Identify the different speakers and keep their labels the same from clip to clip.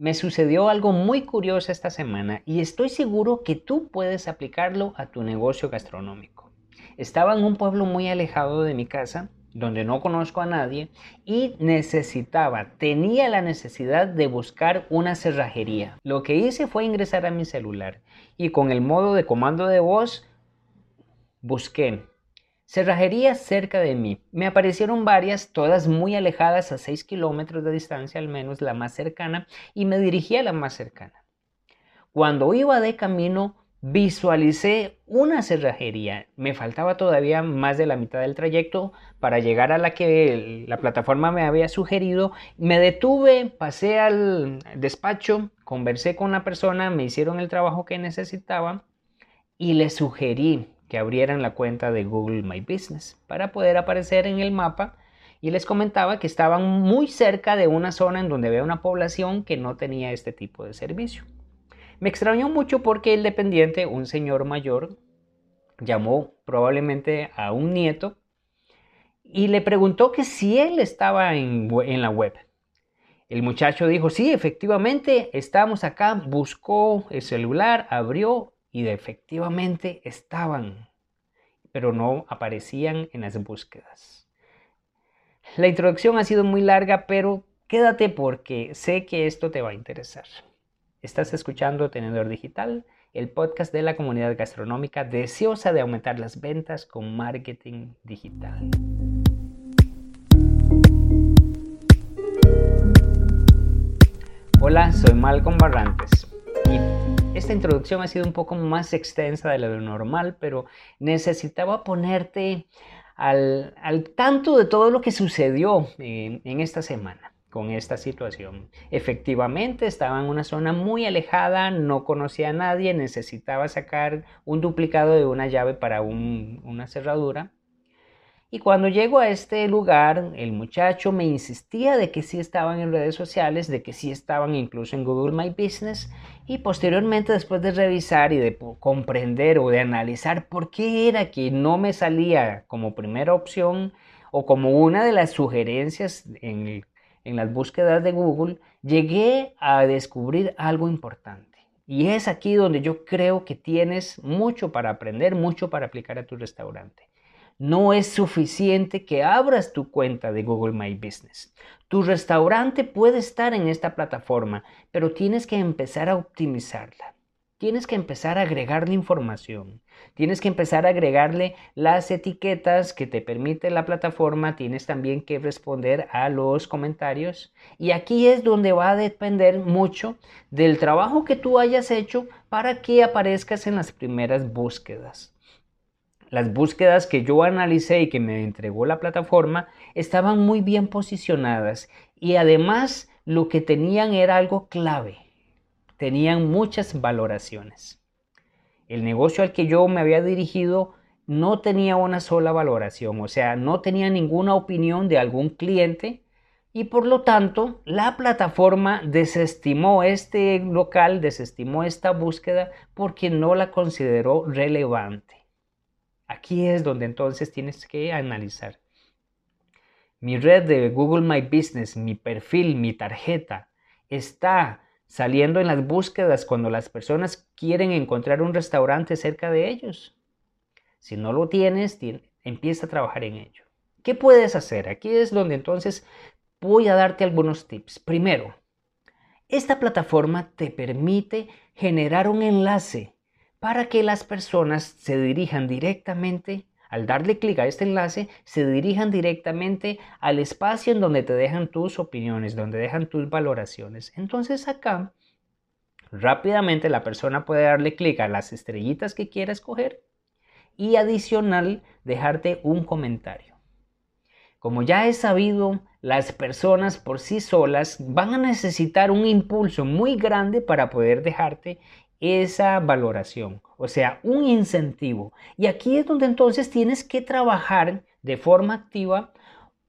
Speaker 1: Me sucedió algo muy curioso esta semana y estoy seguro que tú puedes aplicarlo a tu negocio gastronómico. Estaba en un pueblo muy alejado de mi casa, donde no conozco a nadie, y necesitaba, tenía la necesidad de buscar una cerrajería. Lo que hice fue ingresar a mi celular y con el modo de comando de voz busqué cerrajerías cerca de mí. Me aparecieron varias, todas muy alejadas a 6 kilómetros de distancia, al menos la más cercana, y me dirigí a la más cercana. Cuando iba de camino, visualicé una cerrajería. Me faltaba todavía más de la mitad del trayecto para llegar a la que la plataforma me había sugerido. Me detuve, pasé al despacho, conversé con la persona, me hicieron el trabajo que necesitaba y le sugerí que abrieran la cuenta de Google My Business para poder aparecer en el mapa y les comentaba que estaban muy cerca de una zona en donde había una población que no tenía este tipo de servicio. Me extrañó mucho porque el dependiente, un señor mayor, llamó probablemente a un nieto y le preguntó que si él estaba en, la web. El muchacho dijo, sí, efectivamente, estamos acá, buscó el celular, abrió y efectivamente estaban, pero no aparecían en las búsquedas. La introducción ha sido muy larga, pero quédate porque sé que esto te va a interesar. Estás escuchando Tenedor Digital, el podcast de la comunidad gastronómica deseosa de aumentar las ventas con marketing digital. Hola, soy Malcolm Barrantes esta introducción ha sido un poco más extensa de lo normal, pero necesitaba ponerte al, tanto de todo lo que sucedió en esta semana con esta situación. Efectivamente, estaba en una zona muy alejada, no conocía a nadie, necesitaba sacar un duplicado de una llave para una cerradura y cuando llego a este lugar, el muchacho me insistía de que sí estaban en redes sociales, de que sí estaban incluso en Google My Business. Y posteriormente, después de revisar y de comprender o de analizar por qué era que no me salía como primera opción o como una de las sugerencias en, las búsquedas de Google, llegué a descubrir algo importante. Y es aquí donde yo creo que tienes mucho para aprender, mucho para aplicar a tu restaurante. No es suficiente que abras tu cuenta de Google My Business. Tu restaurante puede estar en esta plataforma, pero tienes que empezar a optimizarla. Tienes que empezar a agregarle información. Tienes que empezar a agregarle las etiquetas que te permite la plataforma. Tienes también que responder a los comentarios. Y aquí es donde va a depender mucho del trabajo que tú hayas hecho para que aparezcas en las primeras búsquedas. Las búsquedas que yo analicé y que me entregó la plataforma estaban muy bien posicionadas y además lo que tenían era algo clave. Tenían muchas valoraciones. El negocio al que yo me había dirigido no tenía una sola valoración, o sea, no tenía ninguna opinión de algún cliente y por lo tanto la plataforma desestimó este local, desestimó esta búsqueda porque no la consideró relevante. Aquí es donde entonces tienes que analizar. Mi red de Google My Business, mi perfil, mi tarjeta, está saliendo en las búsquedas cuando las personas quieren encontrar un restaurante cerca de ellos. Si no lo tienes, empieza a trabajar en ello. ¿Qué puedes hacer? Aquí es donde entonces voy a darte algunos tips. Primero, esta plataforma te permite generar un enlace para que las personas se dirijan directamente, al darle clic a este enlace, se dirijan directamente al espacio en donde te dejan tus opiniones, donde dejan tus valoraciones. Entonces acá, rápidamente la persona puede darle clic a las estrellitas que quiera escoger y adicional dejarte un comentario. Como ya he sabido, las personas por sí solas van a necesitar un impulso muy grande para poder dejarte esa valoración, o sea, un incentivo. Y aquí es donde entonces tienes que trabajar de forma activa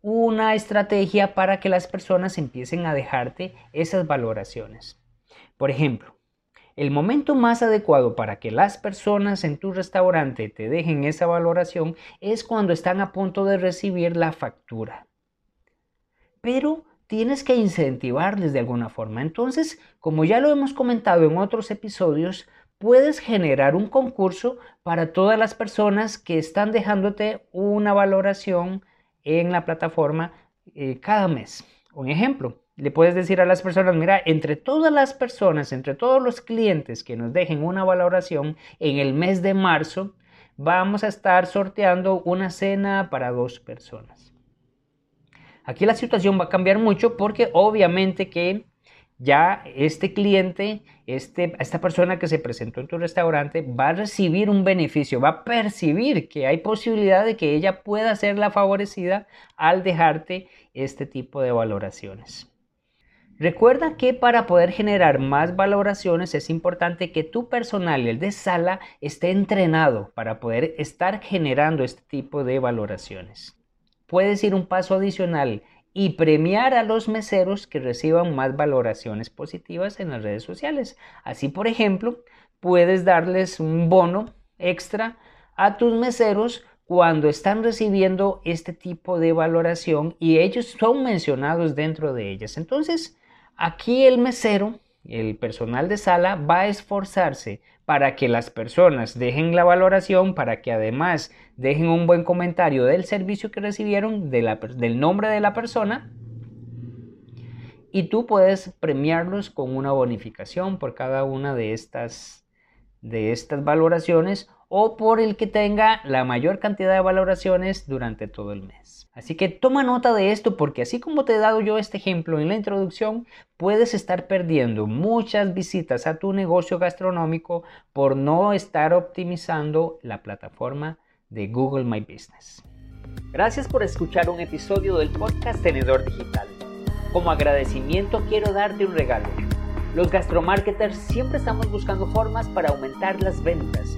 Speaker 1: una estrategia para que las personas empiecen a dejarte esas valoraciones. Por ejemplo, el momento más adecuado para que las personas en tu restaurante te dejen esa valoración es cuando están a punto de recibir la factura. Pero tienes que incentivarles de alguna forma. Entonces, como ya lo hemos comentado en otros episodios, puedes generar un concurso para todas las personas que están dejándote una valoración en la plataforma eh, cada mes. Un ejemplo, le puedes decir a las personas, mira, entre todas las personas, entre todos los clientes que nos dejen una valoración en el mes de marzo, vamos a estar sorteando una cena para dos personas. Aquí la situación va a cambiar mucho porque obviamente que ya este cliente, este, esta persona que se presentó en tu restaurante va a recibir un beneficio, va a percibir que hay posibilidad de que ella pueda ser la favorecida al dejarte este tipo de valoraciones. Recuerda que para poder generar más valoraciones es importante que tu personal, el de sala, esté entrenado para poder estar generando este tipo de valoraciones. Puedes ir un paso adicional y premiar a los meseros que reciban más valoraciones positivas en las redes sociales. Así, por ejemplo, puedes darles un bono extra a tus meseros cuando están recibiendo este tipo de valoración y ellos son mencionados dentro de ellas. Entonces, aquí el mesero, el personal de sala, va a esforzarse para que las personas dejen la valoración, para que además dejen un buen comentario del servicio que recibieron, del nombre de la persona, y tú puedes premiarlos con una bonificación por cada una de estas, de estas valoraciones o por el que tenga la mayor cantidad de valoraciones durante todo el mes. Así que toma nota de esto porque así como te he dado yo este ejemplo en la introducción, puedes estar perdiendo muchas visitas a tu negocio gastronómico por no estar optimizando la plataforma de Google My Business. Gracias por escuchar un episodio del podcast Tenedor Digital. Como agradecimiento quiero darte un regalo. Los gastromarketers siempre estamos buscando formas para aumentar las ventas